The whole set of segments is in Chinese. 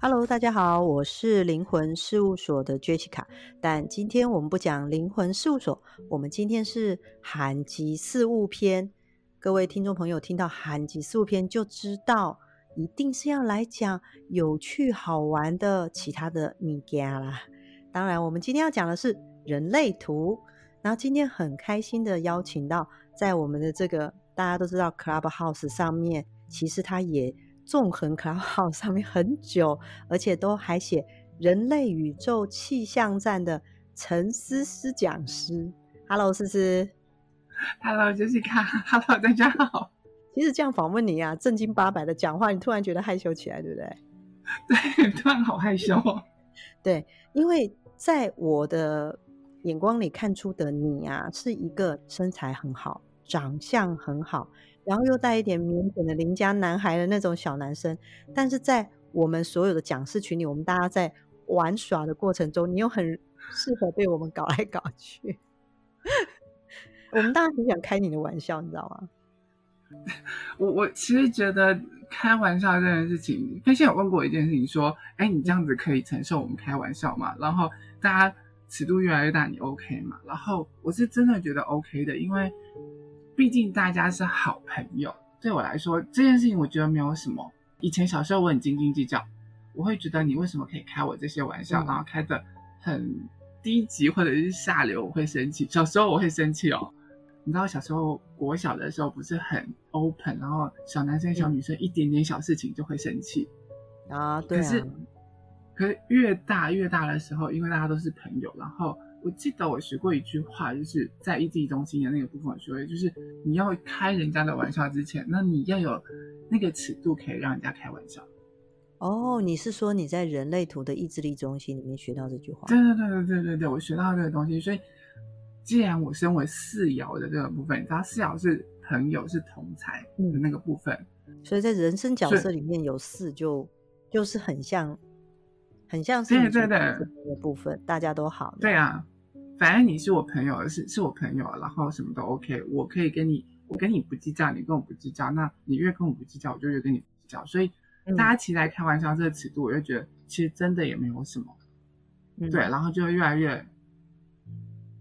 Hello，大家好，我是灵魂事务所的 Jessica，但今天我们不讲灵魂事务所，我们今天是罕吉事务篇。各位听众朋友听到罕吉事务篇就知道，一定是要来讲有趣好玩的其他的物件啦。当然，我们今天要讲的是人类图。然后今天很开心的邀请到在我们的这个大家都知道 Clubhouse 上面，其实他也。纵横 Clubhouse 上面很久，而且都还写人类宇宙气象站的陈思思讲师。Hello，思思。Hello，Jessica。Hello，大家好。其实这样访问你啊，正经八百的讲话，你突然觉得害羞起来，对不对？对，突然好害羞。对，因为在我的眼光里看出的你啊，是一个身材很好、长相很好。然后又带一点腼腆的邻家男孩的那种小男生，但是在我们所有的讲师群里，我们大家在玩耍的过程中，你又很适合被我们搞来搞去。我们大家很想开你的玩笑，你知道吗？我我其实觉得开玩笑这件事情，飞仙有问过一件事情，说：“哎，你这样子可以承受我们开玩笑吗？”然后大家尺度越来越大，你 OK 吗？然后我是真的觉得 OK 的，因为。毕竟大家是好朋友，对我来说这件事情我觉得没有什么。以前小时候我很斤斤计较，我会觉得你为什么可以开我这些玩笑，嗯、然后开的很低级或者是下流，我会生气。小时候我会生气哦，你知道小时候国小的时候不是很 open，然后小男生小女生一点点小事情就会生气啊。对啊。可是可是越大越大的时候，因为大家都是朋友，然后。我记得我学过一句话，就是在意志力中心的那个部分学会，就是你要开人家的玩笑之前，那你要有那个尺度，可以让人家开玩笑。哦，你是说你在人类图的意志力中心里面学到这句话？对对对对对对对，我学到这个东西。所以，既然我身为四爻的这个部分，你知道四爻是朋友是同才的那个部分，嗯，所以在人生角色里面有四就就是很像。很像是对对对的部分，大家都好。对啊，反正你是我朋友，是是我朋友，然后什么都 OK，我可以跟你，我跟你不计较，你跟我不计较，那你越跟我不计较，我就越跟你不计较。所以大家其实来开玩笑这个尺度，我就觉得其实真的也没有什么。嗯、对，然后就会越来越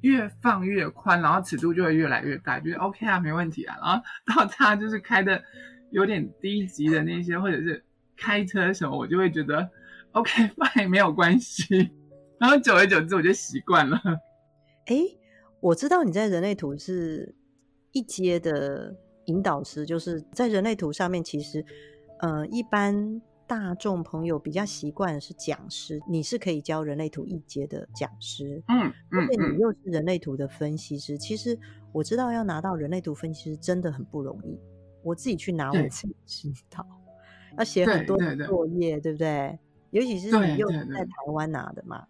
越放越宽，然后尺度就会越来越大，觉得 OK 啊，没问题啊。然后到他就是开的有点低级的那些，或者是开车什么，我就会觉得。OK，fine，没有关系。然后久而久之，我就习惯了。哎，我知道你在人类图是一阶的引导师，就是在人类图上面，其实，呃，一般大众朋友比较习惯的是讲师，你是可以教人类图一阶的讲师。嗯嗯，而且你又是人类图的分析师。其实我知道要拿到人类图分析师真的很不容易。我自己去拿，我自己知道，要写很多的作业，对不对？尤其是你又是在台湾拿的嘛，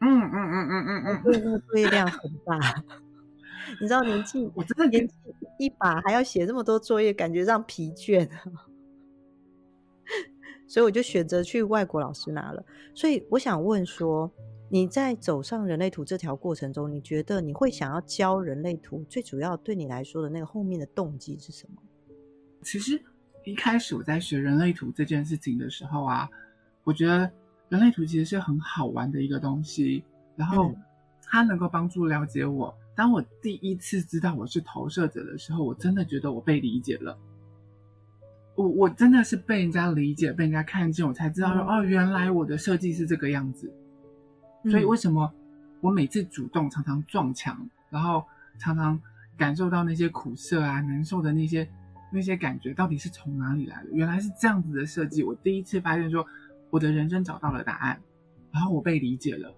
嗯嗯嗯嗯嗯嗯，对，那个作业量很大。你知道年纪，我真的年纪一把还要写这么多作业，感觉让疲倦。所以我就选择去外国老师拿了。所以我想问说，你在走上人类图这条过程中，你觉得你会想要教人类图，最主要对你来说的那个后面的动机是什么？其实一开始我在学人类图这件事情的时候啊。我觉得人类图其实是很好玩的一个东西，然后它能够帮助了解我。当我第一次知道我是投射者的时候，我真的觉得我被理解了。我我真的是被人家理解，被人家看见，我才知道说，哦，原来我的设计是这个样子。所以为什么我每次主动常常撞墙，然后常常感受到那些苦涩啊、难受的那些那些感觉，到底是从哪里来的？原来是这样子的设计。我第一次发现说。我的人生找到了答案，然后我被理解了，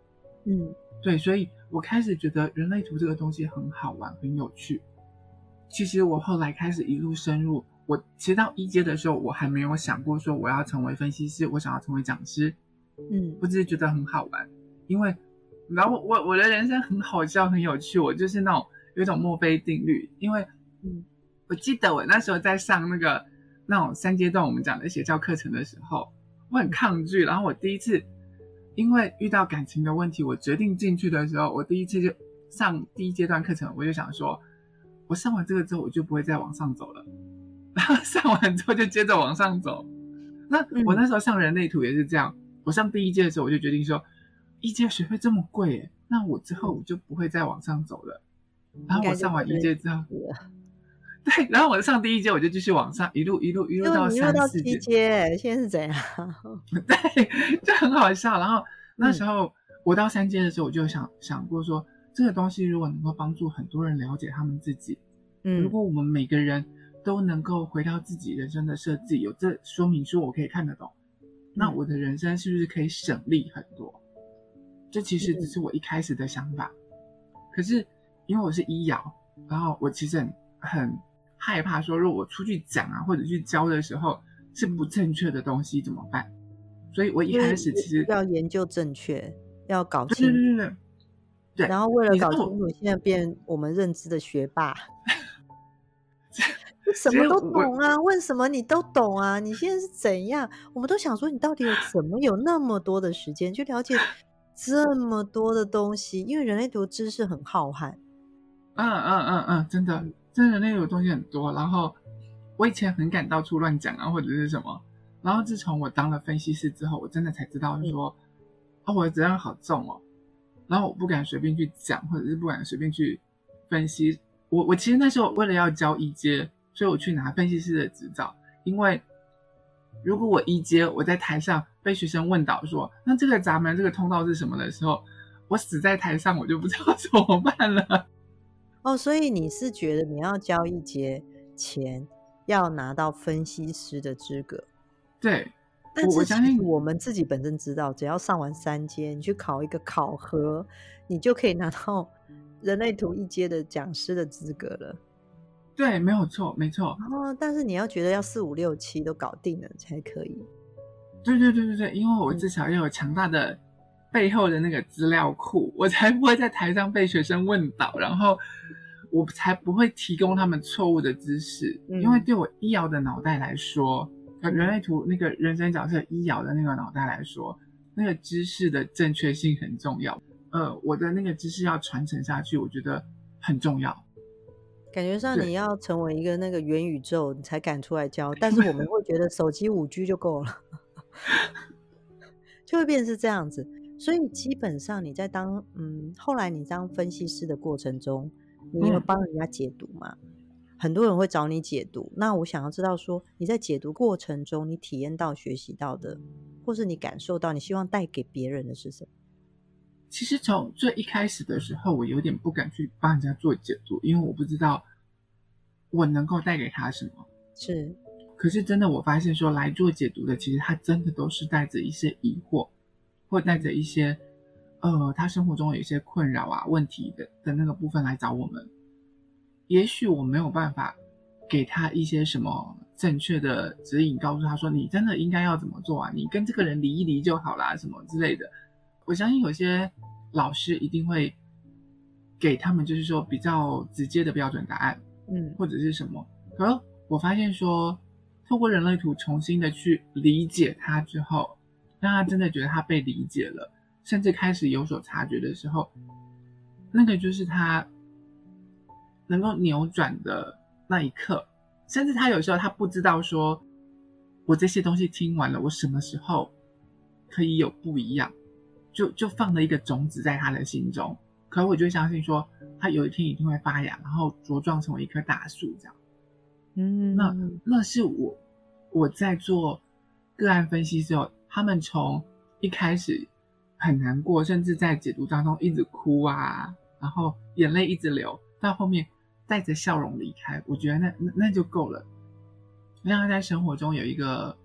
嗯，对，所以我开始觉得人类图这个东西很好玩，很有趣。其实我后来开始一路深入，我其实到一阶的时候，我还没有想过说我要成为分析师，我想要成为讲师，嗯，我只是觉得很好玩，因为然后我我的人生很好笑，很有趣，我就是那种有一种墨菲定律，因为嗯，我记得我那时候在上那个那种三阶段我们讲的邪教课程的时候。我很抗拒，然后我第一次因为遇到感情的问题，我决定进去的时候，我第一次就上第一阶段课程，我就想说，我上完这个之后，我就不会再往上走了。然后上完之后就接着往上走。那我那时候上人类图也是这样，我上第一阶的时候，我就决定说，一阶学费这么贵耶，那我之后我就不会再往上走了。然后我上完一阶之后，对，然后我上第一阶，我就继续往上，一路一路一路到三四阶。现在是怎样？对，就很好笑。然后那时候我到三阶的时候，我就想想过说，这个东西如果能够帮助很多人了解他们自己，嗯，如果我们每个人都能够回到自己人生的设计，有这说明书我可以看得懂。那我的人生是不是可以省力很多？这其实只是我一开始的想法。可是因为我是医疗，然后我其实很很害怕说，如果我出去讲啊或者去教的时候是不正确的东西怎么办？所以我一开始其实要研究正确，要搞清楚。对对对对。对，然后为了搞清楚，现在变我们认知的学霸。什么都懂啊？问什么你都懂啊？你现在是怎样？我们都想说，你到底有怎么有那么多的时间去了解这么多的东西？因为人类读知识很浩瀚。嗯嗯嗯嗯，真的，真的人类图东西很多。然后我以前很敢到处乱讲啊，或者是什么。然后自从我当了分析师之后，我真的才知道说，哦，我的责任好重哦。然后我不敢随便去讲，或者是不敢随便去分析。我我其实那时候为了要教一阶。所以我去拿分析师的执照，因为如果我一阶我在台上被学生问到说，那这个闸门这个通道是什么的时候，我死在台上，我就不知道怎么办了。哦，所以你是觉得你要交一节钱要拿到分析师的资格？对，但是我相信我们自己本身知道，只要上完三阶，你去考一个考核，你就可以拿到 人类图一阶的讲师的资格了。对，没有错，没错。哦，但是你要觉得要四五六七都搞定了才可以。对对对对对，因为我至少要有强大的背后的那个资料库，嗯、我才不会在台上被学生问倒，然后我才不会提供他们错误的知识。嗯、因为对我医疗的脑袋来说，人类图那个人生角色医疗的那个脑袋来说，那个知识的正确性很重要。呃，我的那个知识要传承下去，我觉得很重要。感觉上你要成为一个那个元宇宙，你才敢出来教。但是我们 会觉得手机五 G 就够了，就会变成是这样子。所以基本上你在当嗯，后来你当分析师的过程中，你有帮人家解读吗？嗯、很多人会找你解读。那我想要知道说，你在解读过程中，你体验到、学习到的，或是你感受到，你希望带给别人的是什么？其实从最一开始的时候，我有点不敢去帮人家做解读，因为我不知道我能够带给他什么。是，可是真的，我发现说来做解读的，其实他真的都是带着一些疑惑，或带着一些呃，他生活中有一些困扰啊、问题的的那个部分来找我们。也许我没有办法给他一些什么正确的指引，告诉他说你真的应该要怎么做啊，你跟这个人离一离就好啦，什么之类的。我相信有些老师一定会给他们，就是说比较直接的标准答案，嗯，或者是什么。可是我发现说，透过人类图重新的去理解他之后，让他真的觉得他被理解了，甚至开始有所察觉的时候，那个就是他能够扭转的那一刻。甚至他有时候他不知道说，我这些东西听完了，我什么时候可以有不一样。就就放了一个种子在他的心中，可我就相信说，他有一天一定会发芽，然后茁壮成为一棵大树这样。嗯，那那是我我在做个案分析之后，他们从一开始很难过，甚至在解读当中一直哭啊，然后眼泪一直流，到后面带着笑容离开，我觉得那那那就够了，让他在生活中有一个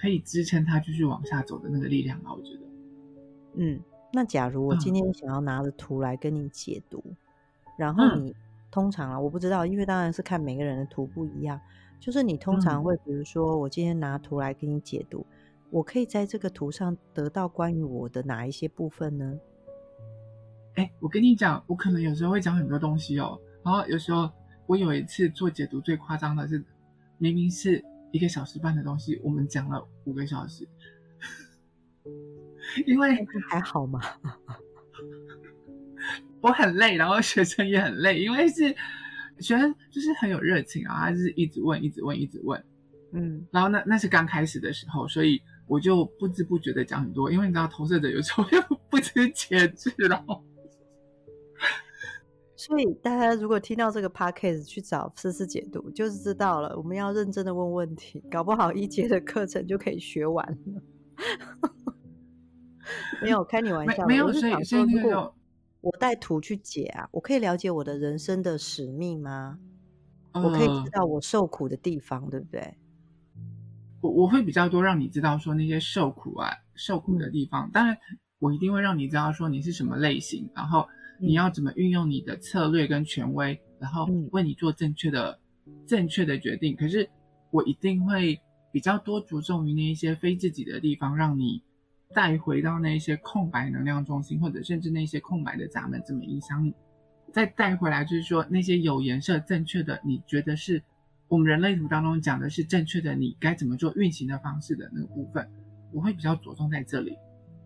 可以支撑他继续往下走的那个力量吧，我觉得。嗯，那假如我今天想要拿着图来跟你解读，嗯、然后你通常啊，我不知道，因为当然是看每个人的图不一样。就是你通常会，比如说我今天拿图来给你解读，嗯、我可以在这个图上得到关于我的哪一些部分呢？哎，我跟你讲，我可能有时候会讲很多东西哦。然后有时候我有一次做解读最夸张的是，明明是一个小时半的东西，我们讲了五个小时。因为还好嘛，我很累，然后学生也很累，因为是学生就是很有热情啊，他就是一直问，一直问，一直问，嗯，然后那那是刚开始的时候，所以我就不知不觉的讲很多，因为你知道投射者有时候又 不知节制了。所以大家如果听到这个 podcast 去找思思解读，就是知道了，我们要认真的问问题，搞不好一节的课程就可以学完了。没有开你玩笑，没有，所以所以如果我带图去解啊，我可以了解我的人生的使命吗？嗯、我可以知道我受苦的地方，对不对？我我会比较多让你知道说那些受苦啊、受苦的地方，当然我一定会让你知道说你是什么类型，然后。你要怎么运用你的策略跟权威，然后为你做正确的、嗯、正确的决定？可是我一定会比较多着重于那一些非自己的地方，让你带回到那些空白能量中心，或者甚至那些空白的闸门，怎么影响你？再带回来，就是说那些有颜色、正确的，你觉得是我们人类图当中讲的是正确的，你该怎么做运行的方式的那个部分，我会比较着重在这里。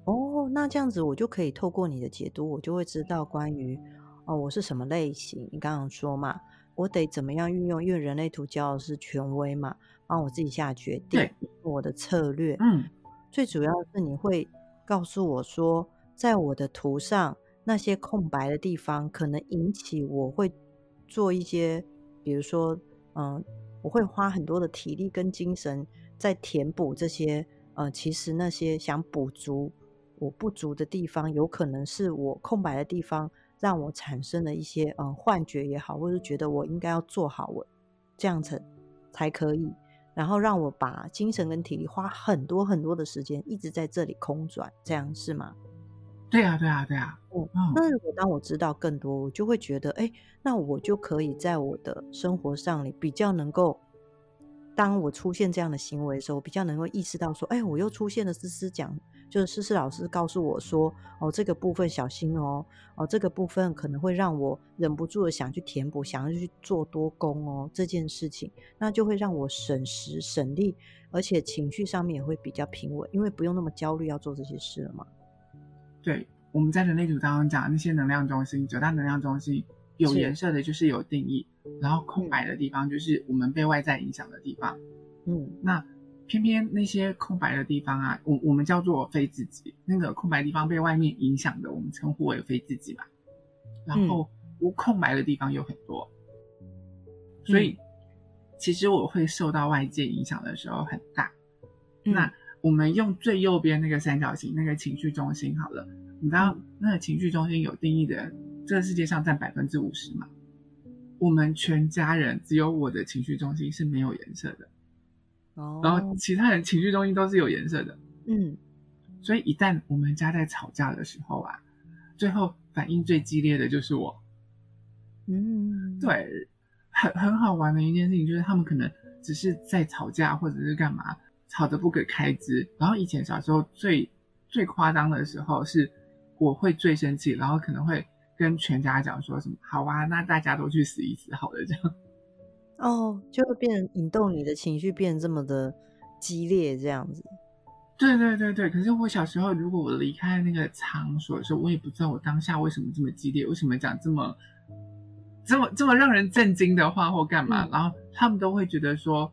哦，那这样子我就可以透过你的解读，我就会知道关于哦，我是什么类型。你刚刚说嘛，我得怎么样运用？因为人类图教的是权威嘛，帮我自己下决定，对我的策略。嗯，最主要是你会告诉我说，在我的图上那些空白的地方，可能引起我会做一些，比如说，嗯，我会花很多的体力跟精神在填补这些，呃，其实那些想补足。我不足的地方，有可能是我空白的地方，让我产生了一些嗯幻觉也好，或者是觉得我应该要做好我这样子才可以，然后让我把精神跟体力花很多很多的时间一直在这里空转，这样是吗？对啊，对啊，对啊。嗯，那如果当我知道更多，我就会觉得，哎，那我就可以在我的生活上里比较能够，当我出现这样的行为的时候，我比较能够意识到说，哎，我又出现了思思讲。就是思思老师告诉我说：“哦，这个部分小心哦，哦，这个部分可能会让我忍不住的想去填补，想要去做多功哦，这件事情，那就会让我省时省力，而且情绪上面也会比较平稳，因为不用那么焦虑要做这些事了嘛。”对，我们在人类图当中讲那些能量中心，九大能量中心有颜色的就是有定义，然后空白的地方就是我们被外在影响的地方。嗯，那。偏偏那些空白的地方啊，我我们叫做非自己。那个空白地方被外面影响的，我们称呼为非自己吧。然后无空白的地方有很多，嗯、所以其实我会受到外界影响的时候很大。嗯、那我们用最右边那个三角形，那个情绪中心好了。你知道那个情绪中心有定义的人，这个世界上占百分之五十嘛？我们全家人只有我的情绪中心是没有颜色的。然后其他人情绪中心都是有颜色的，嗯，所以一旦我们家在吵架的时候啊，最后反应最激烈的就是我，嗯，对，很很好玩的一件事情就是他们可能只是在吵架或者是干嘛，吵得不可开支。然后以前小时候最最夸张的时候是我会最生气，然后可能会跟全家讲说什么，好啊，那大家都去死一死好了这样。哦，就会变成引动你的情绪变得这么的激烈，这样子。对对对对，可是我小时候，如果我离开那个场所的时候，我也不知道我当下为什么这么激烈，为什么讲这么这么这么让人震惊的话或干嘛，嗯、然后他们都会觉得说，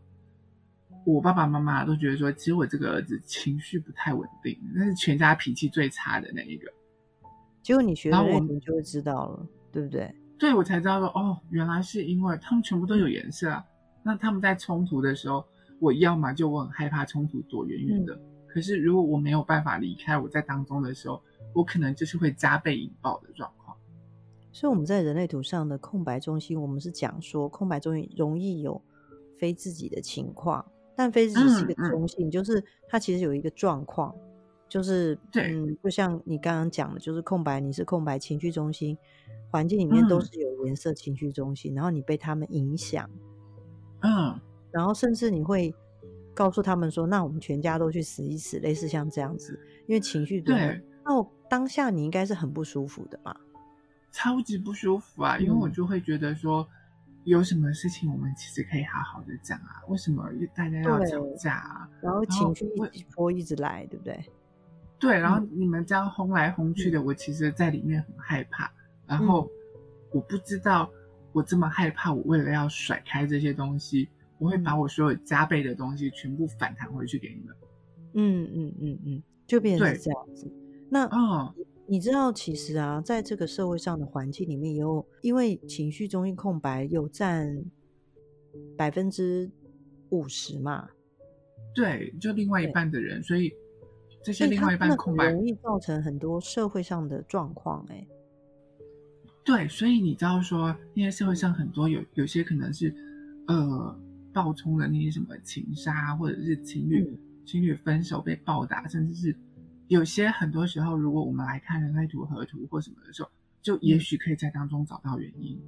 我爸爸妈妈都觉得说，其实我这个儿子情绪不太稳定，那是全家脾气最差的那一个。结果你学了，你就会知道了，对不对？对，我才知道说，哦，原来是因为他们全部都有颜色啊。那他们在冲突的时候，我要么就我很害怕冲突躲远远的。嗯、可是如果我没有办法离开，我在当中的时候，我可能就是会加倍引爆的状况。所以我们在人类图上的空白中心，我们是讲说空白中心容易有非自己的情况，但非自己是一个中性，嗯嗯、就是它其实有一个状况，就是对嗯，就像你刚刚讲的，就是空白，你是空白情绪中心。环境里面都是有颜色情绪中心，嗯、然后你被他们影响，嗯，然后甚至你会告诉他们说：“那我们全家都去死一死。”类似像这样子，因为情绪对，那我当下你应该是很不舒服的嘛，超级不舒服啊！因为我就会觉得说，嗯、有什么事情我们其实可以好好的讲啊，为什么大家要吵架啊？然后情绪一波一直来，对不对？对，然后你们这样轰来轰去的，嗯、我其实在里面很害怕。然后我不知道我这么害怕，我为了要甩开这些东西，我会把我所有加倍的东西全部反弹回去给你们。嗯嗯嗯嗯，就变成这样子。那哦，你知道，其实啊，在这个社会上的环境里面有，有因为情绪中心空白有占百分之五十嘛？对，就另外一半的人，所以这些另外一半空白容易造成很多社会上的状况。哎，对，所以你知道说，因为社会上很多有有些可能是呃暴冲的那些什么情杀，或者是情侣、嗯、情侣分手被暴打，甚至是有些很多时候，如果我们来看人类图、合图或什么的时候，就也许可以在当中找到原因。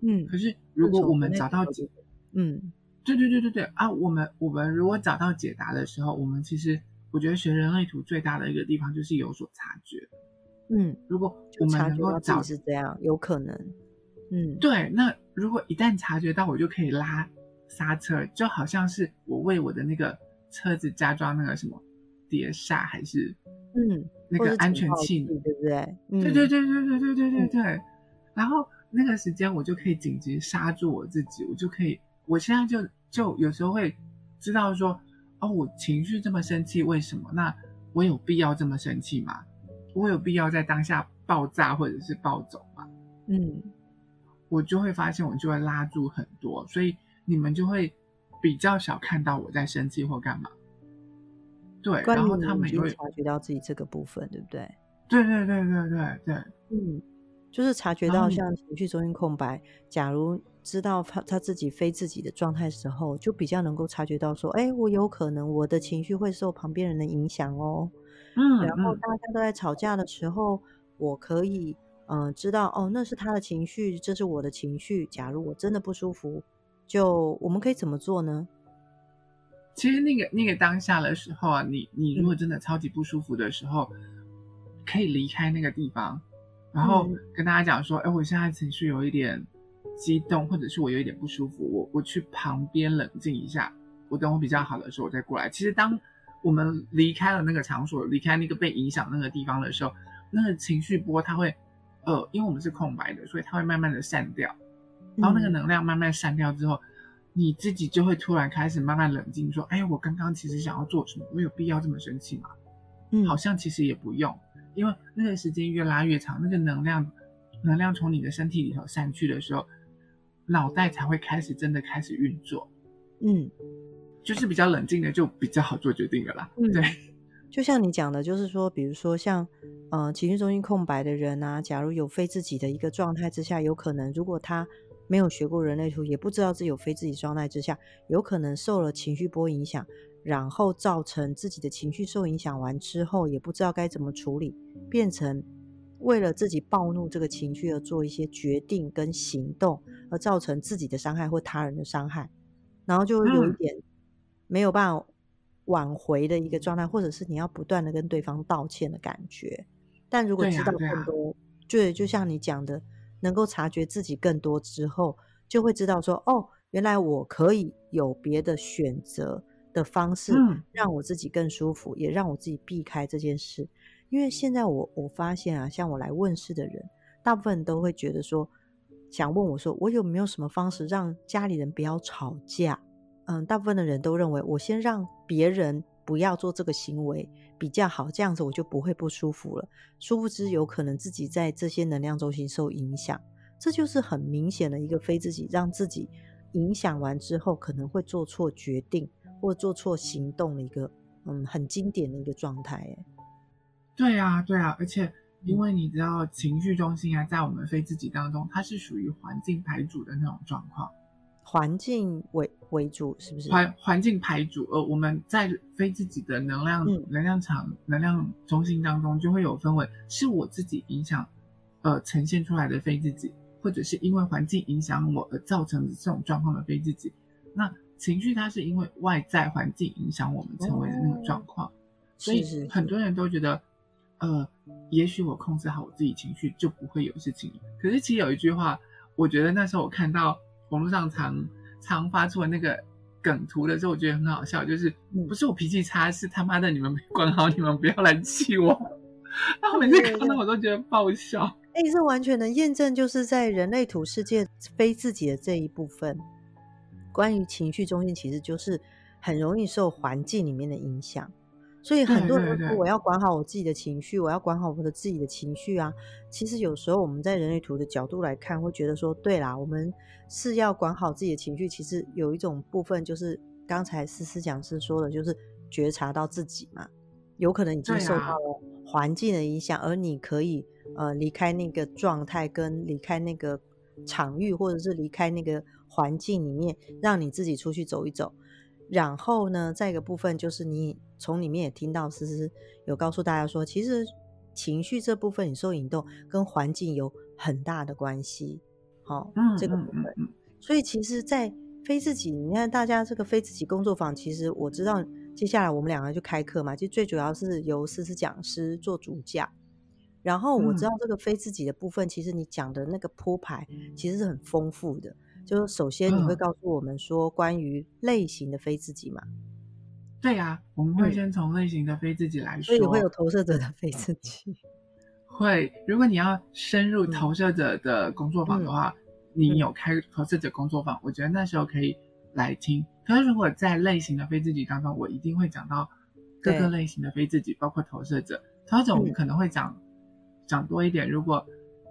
嗯，可是如果我们找到解，嗯。对对对对对啊！我们我们如果找到解答的时候，我们其实我觉得学人类图最大的一个地方就是有所察觉。嗯，如果我们能够找是这样，有可能。嗯，对。那如果一旦察觉到，我就可以拉刹车，就好像是我为我的那个车子加装那个什么碟刹，还是嗯那个安全气，对不对？对对对对对对对对对。然后那个时间我就可以紧急刹住我自己，我就可以。我现在就就有时候会知道说，哦，我情绪这么生气，为什么？那我有必要这么生气吗？我有必要在当下爆炸或者是暴走吗？嗯，我就会发现，我就会拉住很多，所以你们就会比较少看到我在生气或干嘛。对，然后他们也会察觉到自己这个部分，对不对？对对对对对对，嗯，就是察觉到像情绪中心空白，假如。知道他他自己非自己的状态时候，就比较能够察觉到说，哎，我有可能我的情绪会受旁边人的影响哦。嗯，然后大家都在吵架的时候，我可以嗯、呃、知道哦，那是他的情绪，这是我的情绪。假如我真的不舒服，就我们可以怎么做呢？其实那个那个当下的时候啊，你你如果真的超级不舒服的时候，嗯、可以离开那个地方，然后跟大家讲说，哎，我现在情绪有一点。激动，或者是我有一点不舒服，我我去旁边冷静一下，我等我比较好的时候我再过来。其实当我们离开了那个场所，离开那个被影响那个地方的时候，那个情绪波它会，呃，因为我们是空白的，所以它会慢慢的散掉。然后那个能量慢慢散掉之后，嗯、你自己就会突然开始慢慢冷静，说：“哎，我刚刚其实想要做什么？我有必要这么生气吗？”嗯，好像其实也不用，因为那个时间越拉越长，那个能量能量从你的身体里头散去的时候。脑袋才会开始真的开始运作，嗯，就是比较冷静的，就比较好做决定了啦。嗯，对，就像你讲的，就是说，比如说像，呃，情绪中心空白的人啊，假如有非自己的一个状态之下，有可能如果他没有学过人类图，也不知道自己有非自己状态之下，有可能受了情绪波影响，然后造成自己的情绪受影响完之后，也不知道该怎么处理，变成。为了自己暴怒这个情绪而做一些决定跟行动，而造成自己的伤害或他人的伤害，然后就有一点没有办法挽回的一个状态，或者是你要不断的跟对方道歉的感觉。但如果知道更多，就就像你讲的，能够察觉自己更多之后，就会知道说，哦，原来我可以有别的选择的方式，让我自己更舒服，也让我自己避开这件事。因为现在我我发现啊，像我来问事的人，大部分人都会觉得说，想问我说，我有没有什么方式让家里人不要吵架？嗯，大部分的人都认为，我先让别人不要做这个行为比较好，这样子我就不会不舒服了。殊不知，有可能自己在这些能量中心受影响，这就是很明显的一个非自己，让自己影响完之后，可能会做错决定或做错行动的一个，嗯，很经典的一个状态，对啊，对啊，而且因为你知道，情绪中心啊，在我们非自己当中，它是属于环境排主的那种状况，环境为为主，是不是？环环境排主，呃，我们在非自己的能量、嗯、能量场、能量中心当中，就会有分为是我自己影响，呃，呈现出来的非自己，或者是因为环境影响我而造成的这种状况的非自己。那情绪它是因为外在环境影响我们成为的那个状况，哦、所以很多人都觉得。呃，也许我控制好我自己情绪，就不会有事情了。可是其实有一句话，我觉得那时候我看到网络上常常发出的那个梗图的时候，我觉得很好笑，就是不是我脾气差，是他妈的你们没 管好，你们不要来气我。然后每次看到我都觉得爆笑。哎，这完全能验证，就是在人类图世界非自己的这一部分，关于情绪中心，其实就是很容易受环境里面的影响。所以很多人说我要管好我自己的情绪，我要管好我的自己的情绪啊。其实有时候我们在人类图的角度来看，会觉得说，对啦，我们是要管好自己的情绪。其实有一种部分就是刚才思思讲师说的，就是觉察到自己嘛，有可能已经受到了环境的影响，而你可以呃离开那个状态，跟离开那个场域，或者是离开那个环境里面，让你自己出去走一走。然后呢，再一个部分就是你从里面也听到思思有告诉大家说，其实情绪这部分你受引动跟环境有很大的关系。好、这个部分。嗯嗯嗯、所以其实，在非自己，你看大家这个非自己工作坊，其实我知道接下来我们两个就开课嘛，就最主要是由思思讲师做主讲。然后我知道这个非自己的部分，嗯、其实你讲的那个铺排其实是很丰富的。就是首先你会告诉我们说关于类型的非自己嘛？对呀、啊，我们会先从类型的非自己来说。所以会有投射者的非自己。会，如果你要深入投射者的工作坊的话，嗯、你有开投射者工作坊，嗯、我觉得那时候可以来听。可是如果在类型的非自己当中，我一定会讲到各个类型的非自己，包括投射者。投射者我们可能会讲、嗯、讲多一点。如果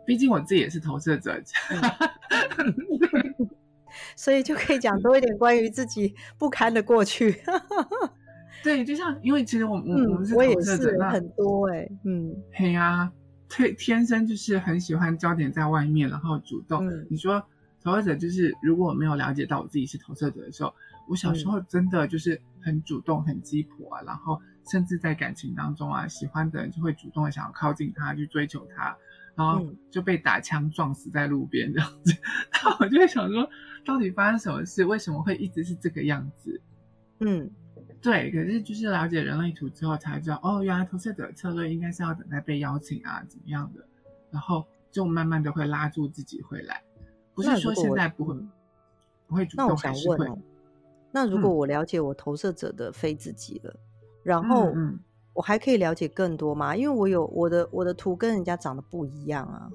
毕竟我自己也是投射者。嗯 所以就可以讲多一点关于自己不堪的过去。对，就像因为其实我我、嗯、我们是投射者，那很多哎、欸，嗯，嘿呀、啊，天天生就是很喜欢焦点在外面，然后主动。嗯、你说投射者就是，如果我没有了解到我自己是投射者的时候，我小时候真的就是很主动、很鸡婆啊，然后甚至在感情当中啊，喜欢的人就会主动的想要靠近他，去追求他。然后就被打枪撞死在路边这样子，那、嗯、我就会想说，到底发生什么事？为什么会一直是这个样子？嗯，对。可是就是了解人类图之后才知道，哦，原来投射者的策略应该是要等待被邀请啊，怎么样的？然后就慢慢的会拉住自己回来，不是说现在不会不会主动，还是会。那如果我了解我投射者的非自己了，嗯、然后嗯。我还可以了解更多吗？因为我有我的我的图跟人家长得不一样啊。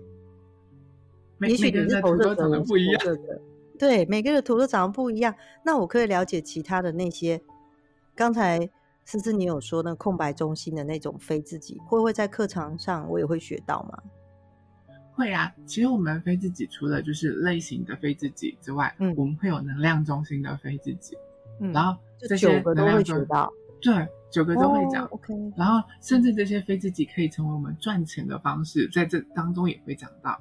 也许你是投射者，的不一样。对，每个人的图都长得不一样。那我可以了解其他的那些。刚才思思你有说那空白中心的那种非自己，会不会在课堂上我也会学到吗？会啊。其实我们非自己除了就是类型的非自己之外，嗯，我们会有能量中心的非自己。嗯，然后这九个都会学到。对。九个都会讲，oh，OK，然后甚至这些非自己可以成为我们赚钱的方式，在这当中也会讲到。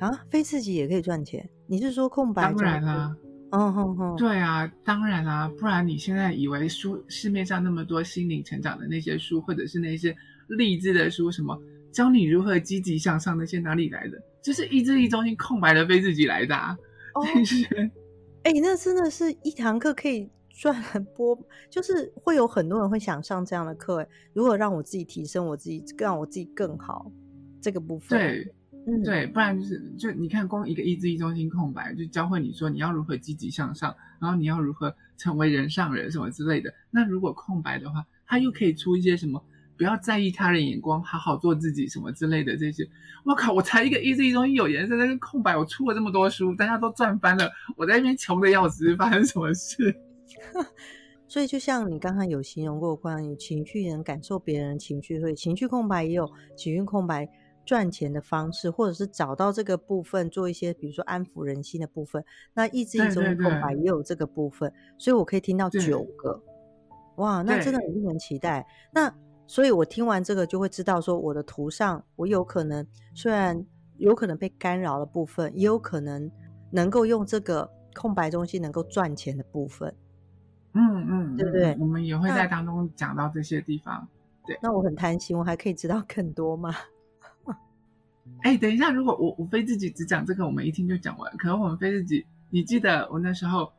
啊，非自己也可以赚钱？你是说空白？当然啦，嗯哼哼，对啊，当然啦，不然你现在以为书市面上那么多心灵成长的那些书，或者是那些励志的书，什么教你如何积极向上那些哪里来的？就是意志力中心空白的被自己来的啊！哦，哎，那真的是一堂课可以。赚很多，就是会有很多人会想上这样的课。如何让我自己提升我自己，让我自己更好，这个部分对，嗯，对，不然就是就你看，光一个意志力中心空白，就教会你说你要如何积极向上，然后你要如何成为人上人什么之类的。那如果空白的话，他又可以出一些什么？不要在意他人眼光，好好做自己什么之类的这些。我靠，我才一个意志力中心有颜色，那个空白，我出了这么多书，大家都赚翻了，我在那边穷的要死，发生什么事？所以，就像你刚刚有形容过关于情绪能感受别人的情绪，所以情绪空白也有情绪空白赚钱的方式，或者是找到这个部分做一些，比如说安抚人心的部分。那意志力中的空白也有这个部分，所以我可以听到九个。哇，那真的很令人期待。那所以，我听完这个就会知道，说我的图上我有可能虽然有可能被干扰的部分，也有可能能够用这个空白中心能够赚钱的部分。嗯嗯，对不对？我们也会在当中讲到这些地方。对，那我很贪心，我还可以知道更多吗？哎，等一下，如果我我非自己只讲这个，我们一听就讲完。可能我们非自己，你记得我那时候，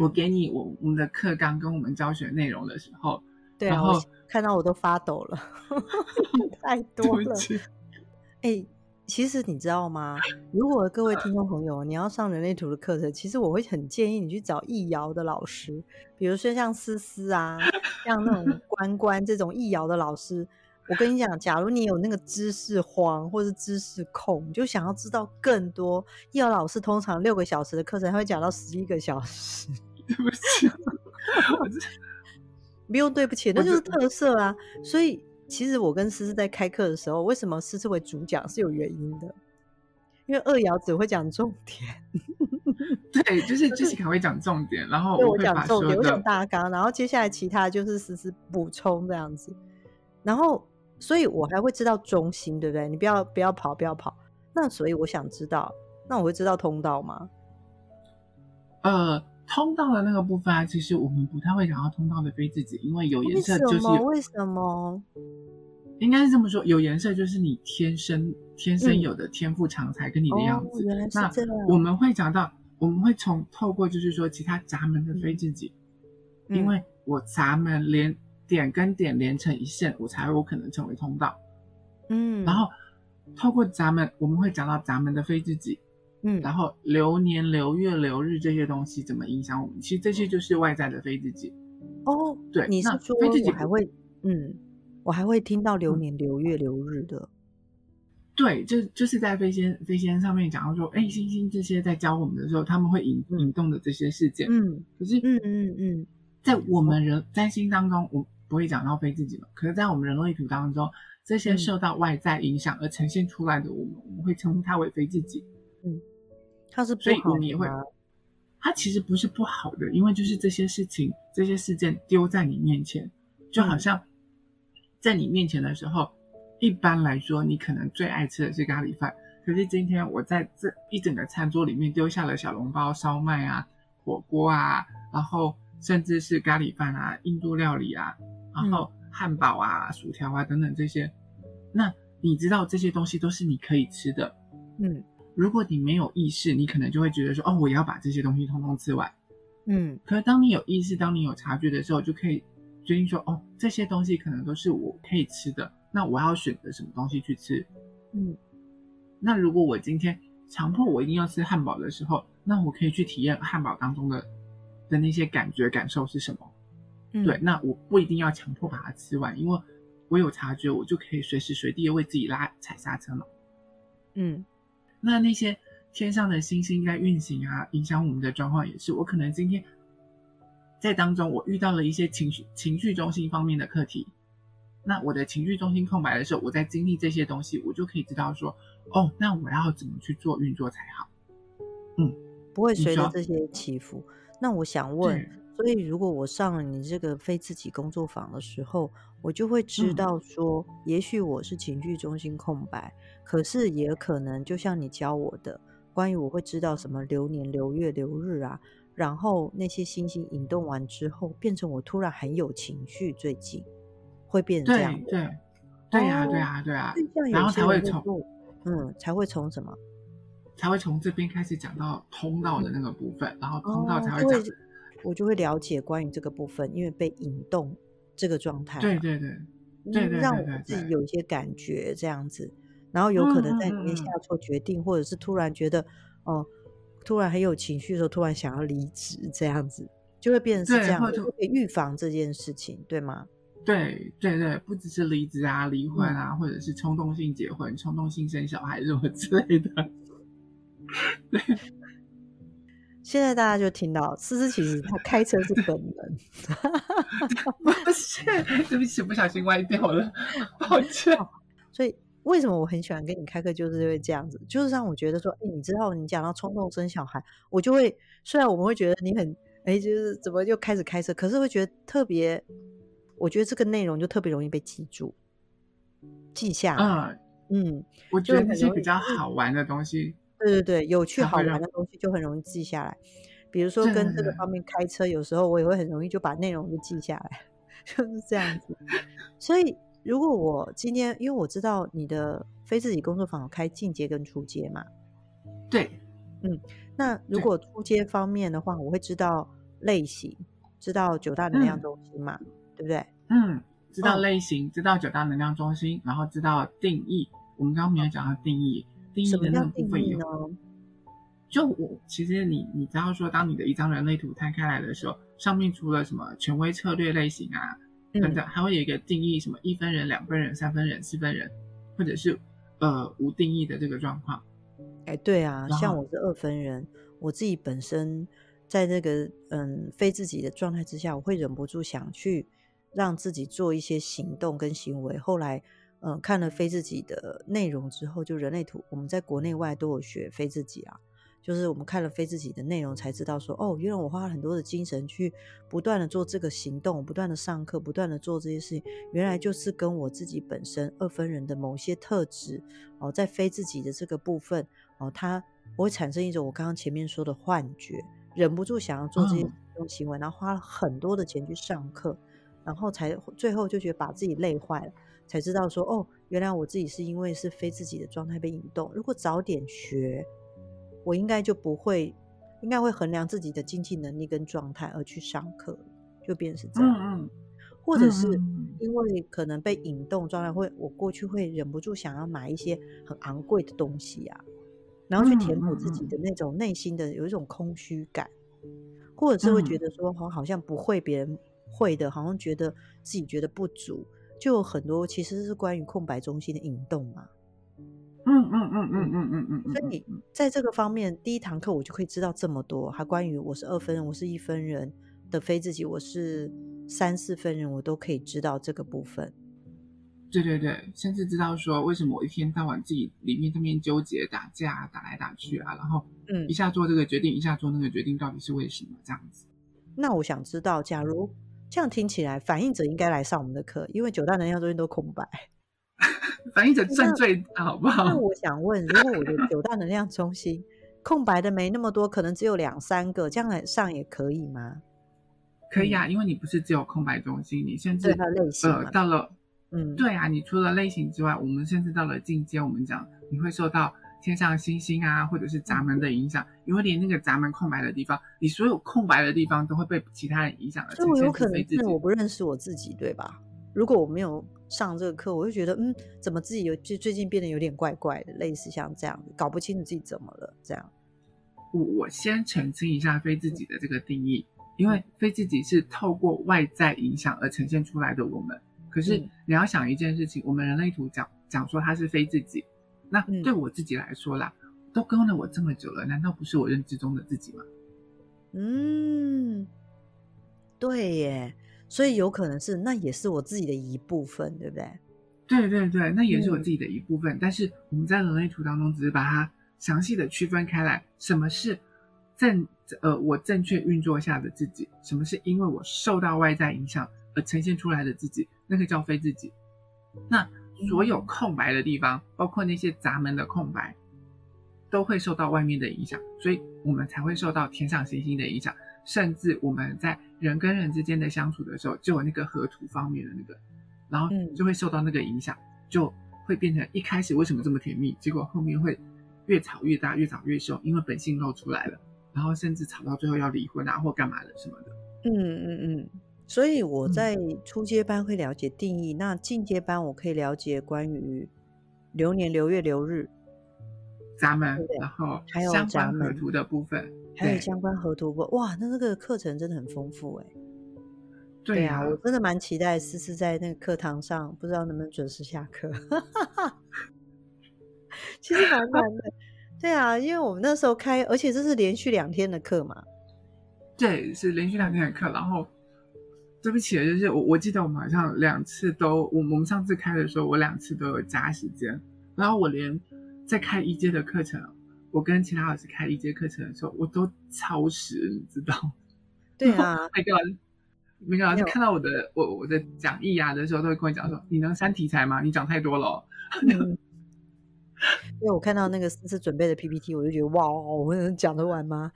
我给你我我们的课纲跟我们教学内容的时候，对啊，然后看到我都发抖了，太多了。哎。其实你知道吗？如果各位听众朋友，你要上人类图的课程，其实我会很建议你去找易遥的老师，比如说像思思啊，像那种关关这种易遥的老师。我跟你讲，假如你有那个知识荒或是知识控，你就想要知道更多，易遥老师通常六个小时的课程，他会讲到十一个小时。对不起，不用对不起，那就是特色啊。所以其实我跟思思在开课的时候，为什么思思为主讲是有原因的，因为二爻只会讲重点，对，就是 Jessica 会讲重点，然后我会讲重点，我讲大纲，然后接下来其他就是思思补充这样子，然后所以我还会知道中心，对不对？你不要不要跑，不要跑。那所以我想知道，那我会知道通道吗？呃。通道的那个部分啊，其实我们不太会讲到通道的非自己，因为有颜色就是为什么？应该是这么说，有颜色就是你天生天生有的天赋长才跟你的样子。那我们会讲到，我们会从透过就是说其他闸门的非自己，嗯、因为我闸门连点跟点连成一线，我才有可能成为通道。嗯，然后透过咱们，我们会讲到咱们的非自己。嗯，然后流年、流月、流日这些东西怎么影响我们？其实这些就是外在的非自己。哦，对，你是说非自己还会，嗯，我还会听到流年、流月、流日的。嗯、对，就就是在飞仙飞仙上面讲到说，哎，星星这些在教我们的时候，他们会引引动的这些事件。嗯，可是，嗯嗯嗯，在我们人占星当中，我不会讲到非自己嘛。可是，在我们人类图当中，这些受到外在影响而呈现出来的我们，我们会称呼它为非自己。嗯。它是不好，所以我们也会，它其实不是不好的，因为就是这些事情、这些事件丢在你面前，就好像在你面前的时候，嗯、一般来说你可能最爱吃的是咖喱饭，可是今天我在这一整个餐桌里面丢下了小笼包、烧麦啊、火锅啊，然后甚至是咖喱饭啊、印度料理啊，然后汉堡啊、薯条啊等等这些，那你知道这些东西都是你可以吃的，嗯。如果你没有意识，你可能就会觉得说，哦，我要把这些东西通通吃完。嗯，可是当你有意识，当你有察觉的时候，就可以决定说，哦，这些东西可能都是我可以吃的，那我要选择什么东西去吃。嗯，那如果我今天强迫我一定要吃汉堡的时候，那我可以去体验汉堡当中的的那些感觉感受是什么？嗯，对，那我不一定要强迫把它吃完，因为我有察觉，我就可以随时随地为自己拉踩刹车嘛。嗯。那那些天上的星星在运行啊，影响我们的状况也是。我可能今天在当中，我遇到了一些情绪情绪中心方面的课题。那我的情绪中心空白的时候，我在经历这些东西，我就可以知道说，哦，那我要怎么去做运作才好？嗯，不会随着这些起伏。那我想问，所以如果我上了你这个非自己工作坊的时候，我就会知道说，嗯、也许我是情绪中心空白。可是也可能，就像你教我的，关于我会知道什么流年、流月、流日啊，然后那些星星引动完之后，变成我突然很有情绪，最近会变成这样。对对对呀，对呀，对呀。然后才会从嗯，才会从什么？才会从这边开始讲到通道的那个部分，然后通道才会讲。我就会了解关于这个部分，因为被引动这个状态。对对对，对对，让我自己有一些感觉，这样子。然后有可能在里面下错决定，或者是突然觉得，哦、呃，突然很有情绪的时候，突然想要离职，这样子就会变成是这样，就可以预防这件事情，对吗？对对对，不只是离职啊、离婚啊，嗯、或者是冲动性结婚、冲动性生小孩什么之类的。对，现在大家就听到思思其实他开车是本能，不是，对不起，不小心歪掉了，抱歉。所以。为什么我很喜欢跟你开课，就是因为这样子，就是让我觉得说，哎，你知道，你讲到冲动生小孩，我就会，虽然我们会觉得你很，哎，就是怎么就开始开车，可是会觉得特别，我觉得这个内容就特别容易被记住，记下来。嗯，嗯，我觉得那些比较好玩的东西，对对对，有趣好玩的东西就很容易记下来。比如说跟这个方面开车，有时候我也会很容易就把内容就记下来，就是这样子，所以。如果我今天，因为我知道你的非自己工作坊有开进阶跟出阶嘛，对，嗯，那如果出阶方面的话，我会知道类型，知道九大能量中心嘛，嗯、对不对？嗯，知道类型，哦、知道九大能量中心，然后知道定义。我们刚刚没有讲到定义，定义的那个部分有。就我其实你你知道说，当你的一张人类图摊开来的时候，上面除了什么权威策略类型啊。等等，还会有一个定义，什么一分人、两分人、三分人、四分人，或者是呃无定义的这个状况。哎，对啊，像我是二分人，我自己本身在这个嗯非自己的状态之下，我会忍不住想去让自己做一些行动跟行为。后来，嗯、呃，看了非自己的内容之后，就人类图，我们在国内外都有学非自己啊。就是我们看了非自己的内容，才知道说，哦，原来我花了很多的精神去不断的做这个行动，不断的上课，不断的做这些事情，原来就是跟我自己本身二分人的某些特质哦，在非自己的这个部分哦，它会产生一种我刚刚前面说的幻觉，忍不住想要做这些行为，然后花了很多的钱去上课，然后才最后就觉得把自己累坏了，才知道说，哦，原来我自己是因为是非自己的状态被引动，如果早点学。我应该就不会，应该会衡量自己的经济能力跟状态而去上课，就变成是这样。嗯嗯。或者是因为可能被引动状态，会我过去会忍不住想要买一些很昂贵的东西啊，然后去填补自己的那种内心的有一种空虚感，或者是会觉得说，好好像不会别人会的，好像觉得自己觉得不足，就有很多其实是关于空白中心的引动嘛。嗯嗯嗯嗯嗯嗯嗯，所以在这个方面，第一堂课我就可以知道这么多，还关于我是二分人，我是一分人的非自己，我是三四分人，我都可以知道这个部分。对对对，甚至知道说为什么我一天到晚自己里面这边纠结打架打来打去啊，然后嗯，一下做这个决定，一下做那个决定，到底是为什么这样子？那我想知道，假如这样听起来，反映者应该来上我们的课，因为九大能量中心都空白。反映者占最大，好不好？那我想问，如果我的九大能量中心空白的没那么多，可能只有两三个，这样上也可以吗？可以啊，因为你不是只有空白中心，你甚至呃到了，嗯，对啊，你除了类型之外，我们甚至到了进阶，我们讲你会受到天上星星啊，或者是闸门的影响，因为连那个闸门空白的地方，你所有空白的地方都会被其他人影响的。所以我有可能是我不认识我自己，对吧？如果我没有。上这个课，我就觉得，嗯，怎么自己有最最近变得有点怪怪的，类似像这样，搞不清楚自己怎么了，这样。我我先澄清一下非自己的这个定义，因为非自己是透过外在影响而呈现出来的我们。可是你要想一件事情，我们人类图讲讲说它是非自己，那对我自己来说啦，都跟了我这么久了，难道不是我认知中的自己吗？嗯，对耶。所以有可能是，那也是我自己的一部分，对不对？对对对，那也是我自己的一部分。嗯、但是我们在人类图当中，只是把它详细的区分开来，什么是正呃我正确运作下的自己，什么是因为我受到外在影响而呈现出来的自己，那个叫非自己。那所有空白的地方，包括那些闸门的空白，都会受到外面的影响，所以我们才会受到天上行星的影响。甚至我们在人跟人之间的相处的时候，就有那个河图方面的那个，然后就会受到那个影响，就会变成一开始为什么这么甜蜜，结果后面会越吵越大，越吵越凶，因为本性露出来了，然后甚至吵到最后要离婚啊或干嘛的什么的。嗯嗯嗯。所以我在初阶班会了解定义，嗯、那进阶班我可以了解关于流年流月流日。然后还有相关合图的部分，还有相关合图部，哇，那那个课程真的很丰富哎。对啊，我真的蛮期待思思在那个课堂上，不知道能不能准时下课。其实蛮难的，对啊，因为我们那时候开，而且这是连续两天的课嘛。对，是连续两天的课。然后，对不起，就是我我记得我们好像两次都，我我们上次开的时候，我两次都有加时间，然后我连。在开一阶的课程，我跟其他老师开一阶课程的时候，我都超时，你知道？对啊，每个老师，每个老师看到我的我我的讲义啊的时候，都会跟我讲说：“你能删题材吗？你讲太多了。”嗯。因为我看到那个思思准备的 PPT，我就觉得哇，我能讲得完吗？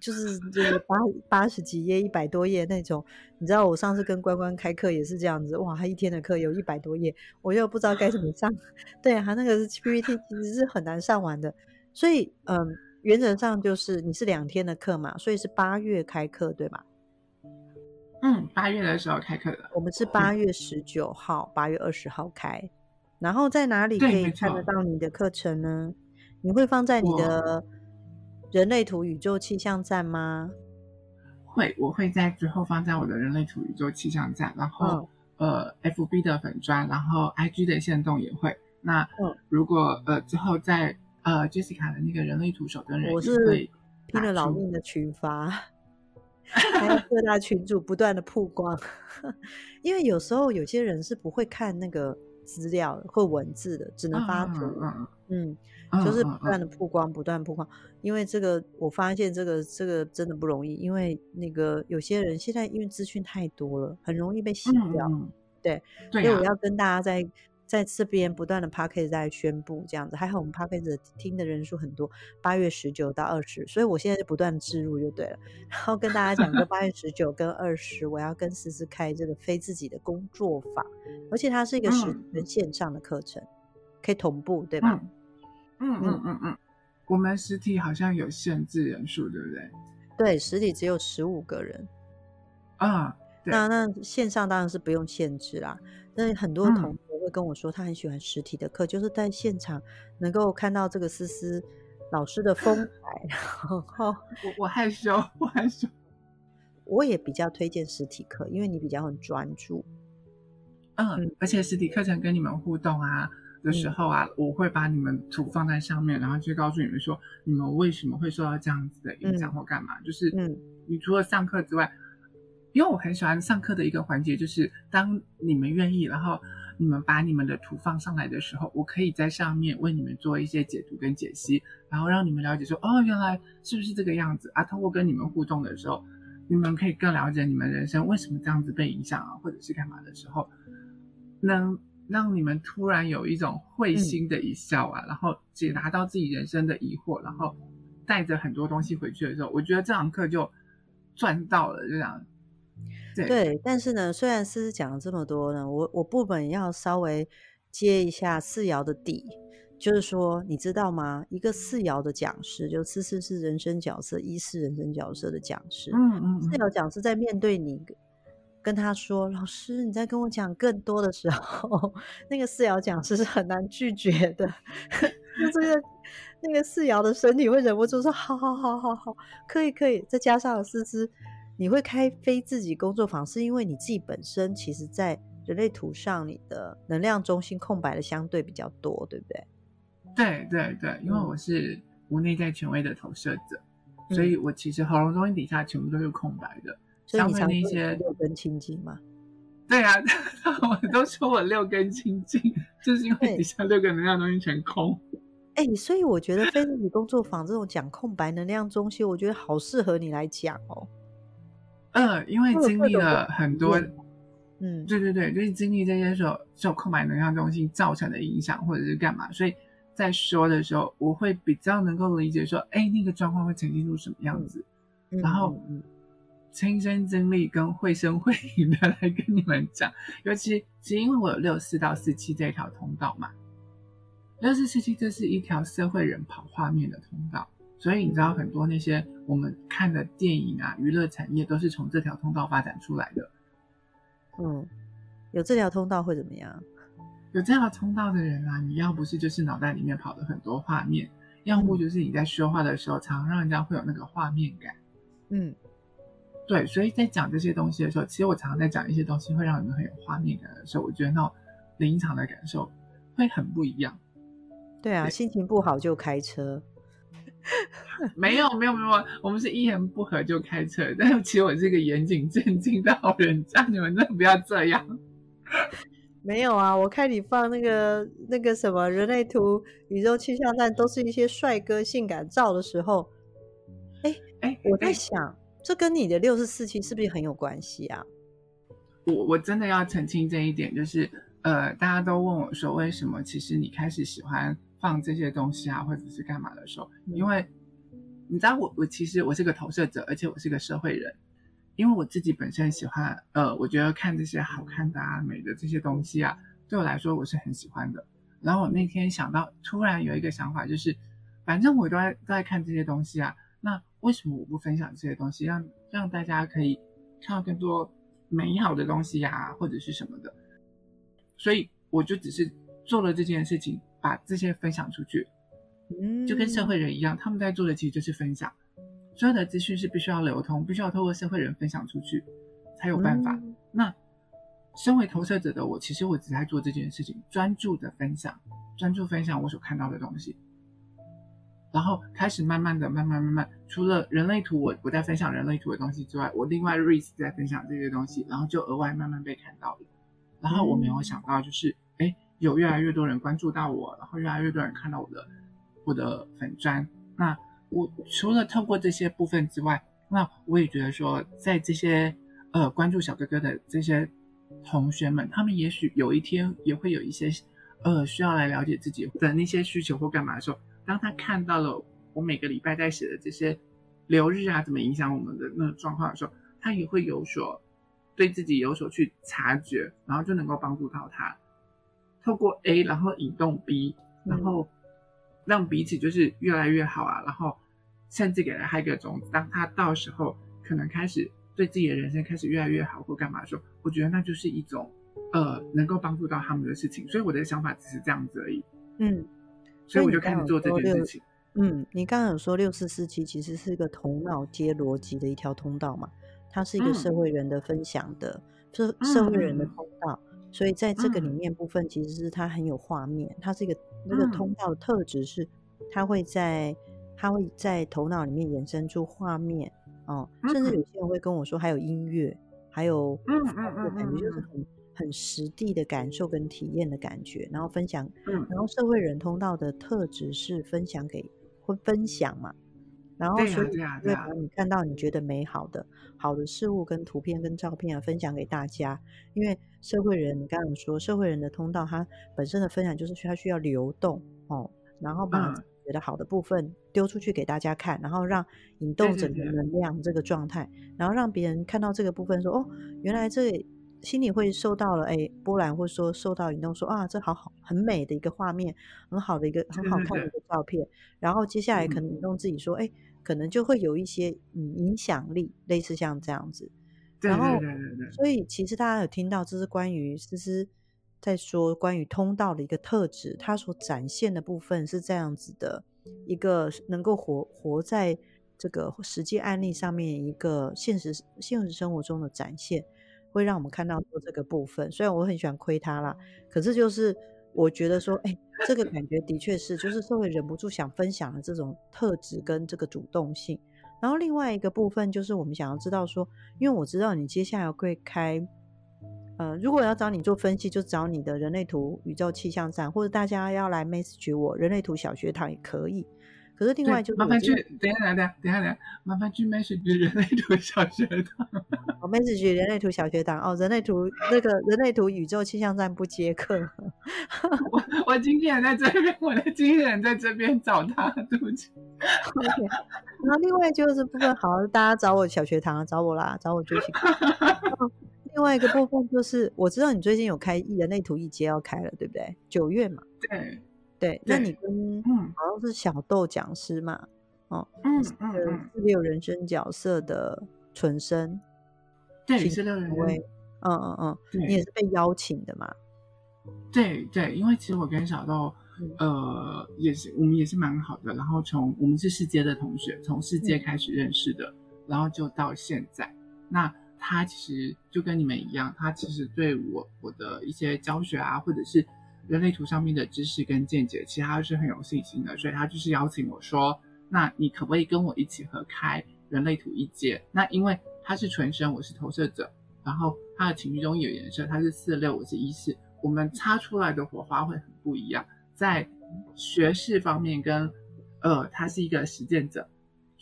就是就是八八十几页、一百多页那种。你知道我上次跟关关开课也是这样子，哇，他一天的课有一百多页，我又不知道该怎么上。对，他那个 PPT 其实是很难上完的。所以，嗯，原则上就是你是两天的课嘛，所以是八月开课，对吧？嗯，八月的时候开课的。我们是八月十九号、八、嗯、月二十号开。然后在哪里可以看得到你的课程呢？你会放在你的人类图宇宙气象站吗？会，我会在之后放在我的人类图宇宙气象站，然后、嗯、呃，FB 的粉砖，然后 IG 的线动也会。那、嗯、如果呃之后在呃 Jessica 的那个人类图手灯人，我是拼了老命的群发。还有各大群主不断的曝光，因为有时候有些人是不会看那个资料或文字的，只能发图。嗯，就是不断的曝光，不断曝光。因为这个，我发现这个这个真的不容易，因为那个有些人现在因为资讯太多了，很容易被洗掉。嗯、对，对、啊，所以我要跟大家在。在这边不断的 Podcast 在宣布这样子，还好我们 Podcast 听的人数很多，八月十九到二十，所以我现在就不断置入就对了。然后跟大家讲，说八月十九跟二十，我要跟思思开这个非自己的工作坊，而且它是一个实体跟线上的课程，嗯，可以同步，对吧？嗯嗯嗯嗯，我们实体好像有限制人数，对不对？对，实体只有十五个人。啊，那那线上当然是不用限制啦。那很多同学会跟我说，他很喜欢实体的课，嗯，就是在现场能够看到这个思思老师的风采。然后 我我害羞，我害羞。我也比较推荐实体课，因为你比较很专注。嗯，而且实体课程跟你们互动啊的时候啊，嗯，我会把你们图放在上面，然后去告诉你们说，你们为什么会受到这样子的影响或干嘛。嗯，就是，嗯，你除了上课之外。因为我很喜欢上课的一个环节，就是当你们愿意，然后你们把你们的图放上来的时候，我可以在上面为你们做一些解读跟解析，然后让你们了解说，哦，原来是不是这个样子啊？通过跟你们互动的时候，你们可以更了解你们人生为什么这样子被影响啊，或者是干嘛的时候，能让你们突然有一种会心的一笑啊，嗯、然后解答到自己人生的疑惑，然后带着很多东西回去的时候，我觉得这堂课就赚到了，这样。对，对，但是呢，虽然思思讲了这么多呢，我我部分要稍微接一下四爻的底，就是说，你知道吗？一个四爻的讲师，就思思是人生角色，一是人生角色的讲师。嗯嗯，四爻讲师在面对你，跟他说：“老师，你在跟我讲更多的时候，那个四爻讲师是很难拒绝的。”就这个 那个四爻的身体会忍不住说：“好好好好好，可以可以。”再加上思思。你会开非自己工作坊，是因为你自己本身其实，在人类图上，你的能量中心空白的相对比较多，对不对？对对对，因为我是无内在权威的投射者，嗯、所以我其实喉咙中心底下全部都是空白的。所以你常说六根清净吗？对啊，我都说我六根清净，就是因为底下六个能量中心全空。哎，所以我觉得非自己工作坊这种讲空白能量中心，我觉得好适合你来讲哦。嗯，因为经历了很多，嗯，对对对，就是经历这些时候受空白能量中心造成的影响，或者是干嘛，所以在说的时候，我会比较能够理解说，哎，那个状况会呈现出什么样子，嗯、然后亲身经历跟绘声绘影的来跟你们讲，尤其其因为我有六四到四七这条通道嘛，六四四七这是一条社会人跑画面的通道。所以你知道很多那些我们看的电影啊，娱乐产业都是从这条通道发展出来的。嗯，有这条通道会怎么样？有这条通道的人啊，你要不是就是脑袋里面跑了很多画面，要不就是你在说话的时候，常常让人家会有那个画面感。嗯，对，所以在讲这些东西的时候，其实我常常在讲一些东西会让你们很有画面感的时候，我觉得那种临场的感受会很不一样。对啊，对，心情不好就开车。没有没有没有，我们是一言不合就开车。但是其实我是一个严谨正经的好人，这样你们真的不要这样。没有啊，我看你放那个那个什么人类图、宇宙气象站，都是一些帅哥性感照的时候。哎哎，我在想，这跟你的六十四期是不是很有关系啊？我我真的要澄清这一点，就是呃，大家都问我说，为什么其实你开始喜欢。放这些东西啊，或者是干嘛的时候，因为你知道我，我其实我是个投射者，而且我是个社会人，因为我自己本身喜欢，呃，我觉得看这些好看的啊、美的这些东西啊，对我来说我是很喜欢的。然后我那天想到，突然有一个想法，就是反正我都在都在看这些东西啊，那为什么我不分享这些东西，让让大家可以看到更多美好的东西呀、啊，或者是什么的？所以我就只是做了这件事情。把这些分享出去，嗯，就跟社会人一样，他们在做的其实就是分享。所有的资讯是必须要流通，必须要透过社会人分享出去，才有办法。嗯、那身为投射者的我，其实我只在做这件事情，专注的分享，专注分享我所看到的东西。然后开始慢慢的、慢慢、慢慢，除了人类图我我在分享人类图的东西之外，我另外 Reese 在分享这些东西，然后就额外慢慢被看到了。然后我没有想到，就是有越来越多人关注到我，然后越来越多人看到我的我的粉专。那我除了透过这些部分之外，那我也觉得说，在这些呃关注小哥哥的这些同学们，他们也许有一天也会有一些呃需要来了解自己的那些需求或干嘛的时候。当他看到了我每个礼拜在写的这些流日啊，怎么影响我们的那个状况的时候，他也会有所对自己有所去察觉，然后就能够帮助到他，透过 A，然后引动 B，然后让彼此就是越来越好啊，然后甚至给了他一个种子，当他到时候可能开始对自己的人生开始越来越好或干嘛的时候，我觉得那就是一种呃能够帮助到他们的事情，所以我的想法只是这样子而已，嗯。所以我就开始做这件事情。嗯，你刚刚有说六四四七其实是一个头脑接逻辑的一条通道嘛？它是一个社会人的分享的社、嗯、社会人的通道，嗯、所以在这个里面部分其实是它很有画面。它是一个那个通道的特质是，它会在它会在头脑里面衍生出画面哦、嗯，甚至有些人会跟我说还有音乐，还有嗯嗯嗯，感觉就是很。很实地的感受跟体验的感觉，然后分享，嗯，然后社会人通道的特质是分享给会分享嘛，然后所以会把你看到你觉得美好的好的事物跟图片跟照片啊分享给大家，因为社会人你刚刚说社会人的通道，它本身的分享就是它需要流动哦，然后把觉得好的部分丢出去给大家看，然后让引动整个能量这个状态，然后让别人看到这个部分说哦，原来这。心里会受到了哎波澜，或者说受到引动说，说啊，这好好很美的一个画面，很好的一个很好看的一个照片。然后接下来可能引动自己说，哎、嗯，可能就会有一些嗯影响力，类似像这样子。然后，所以其实大家有听到，这是关于思思在说关于通道的一个特质，它所展现的部分是这样子的一个能够活活在这个实际案例上面一个现实现实生活中的展现。会让我们看到说这个部分，虽然我很喜欢亏他啦，可是就是我觉得说，哎，这个感觉的确是，就是社会忍不住想分享的这种特质跟这个主动性。然后另外一个部分就是我们想要知道说，因为我知道你接下来会开，呃，如果要找你做分析，就找你的人类图宇宙气象站，或者大家要来 message 我人类图小学堂也可以。可是另外就是，麻烦去等一下，等一下，等一下，等一下，麻烦去 message 人类图小学堂。哦 message 人类图小学堂哦，人类图那个人类图宇宙气象站不接客。我我经纪人在这边，我的经纪人在这边找他，对不起。OK，然后另外就是部分，好，大家找我小学堂，找我啦，找我就行。另外一个部分就是，我知道你最近有开人类图一阶要开了，对不对？九月嘛。对。对，那你跟嗯，好像是小豆讲师嘛，哦，嗯嗯，四六人生角色的纯生，对，四六人生，嗯嗯嗯，你也是被邀请的嘛？对对，因为其实我跟小豆，呃，也是我们也是蛮好的，然后从我们是世界的同学，从世界开始认识的，然后就到现在，那他其实就跟你们一样，他其实对我我的一些教学啊，或者是。人类图上面的知识跟见解，其他是很有信心的，所以他就是邀请我说：“那你可不可以跟我一起合开人类图一阶？”那因为他是纯生，我是投射者，然后他的情绪中有颜色，他是四六，我是一四，我们擦出来的火花会很不一样。在学识方面跟呃，他是一个实践者，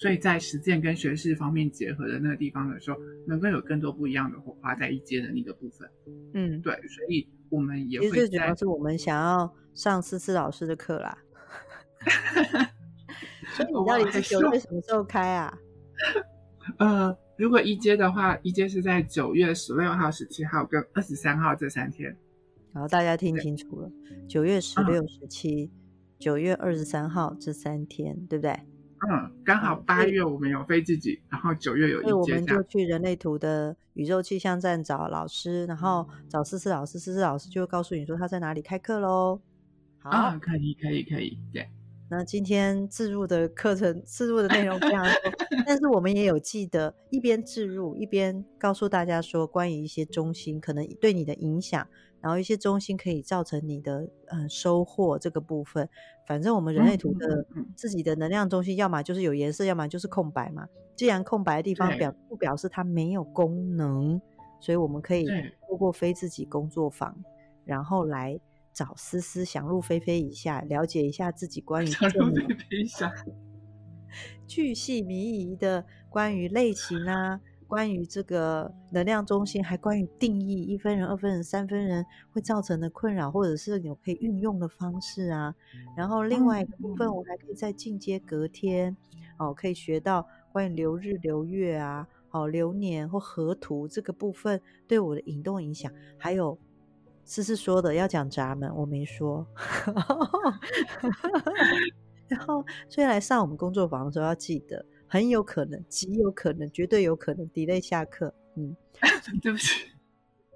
所以在实践跟学识方面结合的那个地方的时候，能够有更多不一样的火花在一阶的那个部分。嗯，对，所以。我们也会最主要是我们想要上思思老师的课啦，所以你到底是九月什么时候开啊？呃，如果一阶的话，一阶是在九月十六号、十七号跟二十三号这三天。然后大家听清楚了，九月十六、十七，九月二十三号这三天，对不对？嗯，刚好八月我们有飞自己，然后九月有一节，我们就去人类图的宇宙气象站找老师，然后找思思老师，思思老师就会告诉你说他在哪里开课喽。好，啊，可以，可以，可以，对。那今天置入的课程，置入的内容非常多，但是我们也有记得一边置入一边告诉大家说，关于一些中心可能对你的影响，然后一些中心可以造成你的嗯收获这个部分。反正我们人类图的自己的能量中心，要么就是有颜色，要么就是空白嘛。既然空白的地方表不表示它没有功能，所以我们可以透过非自己工作坊，然后来找思思想入非非一下，了解一下自己 关于想入非非一下，巨细靡遗的关于类型啊。关于这个能量中心，还关于定义一分人、二分人、三分人会造成的困扰，或者是有可以运用的方式啊。然后另外一个部分，我还可以再进阶隔天，哦，可以学到关于流日、流月啊，哦，流年或河图这个部分对我的引动影响。还有思思说的要讲闸门，我没说。然后所以来上我们工作坊的时候要记得。很有可能，极有可能，绝对有可能 delay 下课。嗯，对不起，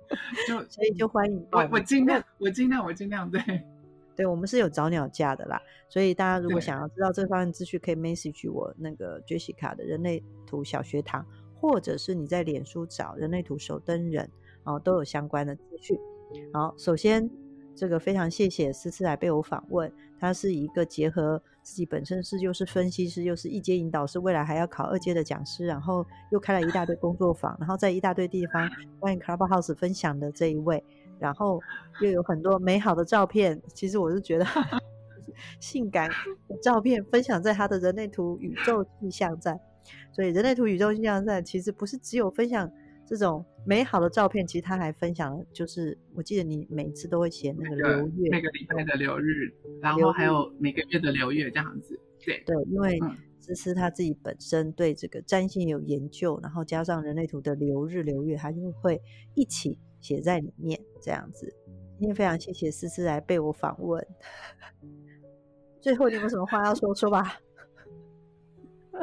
就所以就欢迎我，我尽量，我尽量，我尽量，对，对，我们是有早鸟价的啦。所以大家如果想要知道这方面资讯，可以 message 我那个 Jessica 的人类图小学堂，或者是你在脸书找人类图守灯人，哦，都有相关的资讯。好，首先这个非常谢谢思思来被我访问，他是一个结合。自己本身是又是分析师，又是一阶引导师，未来还要考二阶的讲师，然后又开了一大堆工作坊，然后在一大堆地方 关于 Clubhouse 分享的这一位，然后又有很多美好的照片。其实我是觉得 性感的照片分享在他的人类图宇宙气象站，所以人类图宇宙气象站其实不是只有分享。这种美好的照片，其实他还分享了，就是我记得你每次都会写那个流月，每个礼拜的流日，然后还有每个月的流月这样子。对对，因为思思他自己本身对这个占星有研究，然后加上人类图的流日流月，他就会一起写在里面这样子。今天非常谢谢思思来被我访问，最后你有什么话要说说吧？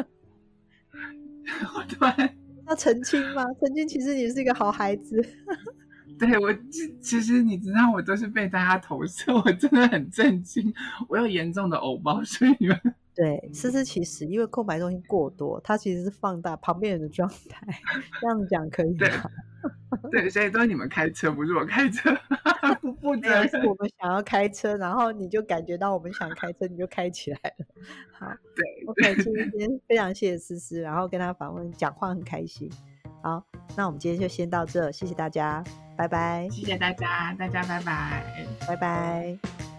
我突然。要澄清吗？澄清，其实你是一个好孩子。对，我其其实你知道，我都是被大家投射，我真的很震惊。我有严重的偶包，所以你们对思思其实因为空白东西过多，它其实是放大旁边人的状态。这样讲可以吗？对，所以都是你们开车，不是我开车，不负责。是我们想要开车，然后你就感觉到我们想开车，你就开起来了。好，对，OK，今天非常谢谢思思，然后跟他访问，讲话很开心。好，那我们今天就先到这，谢谢大家，拜拜。谢谢大家，大家拜拜，拜拜。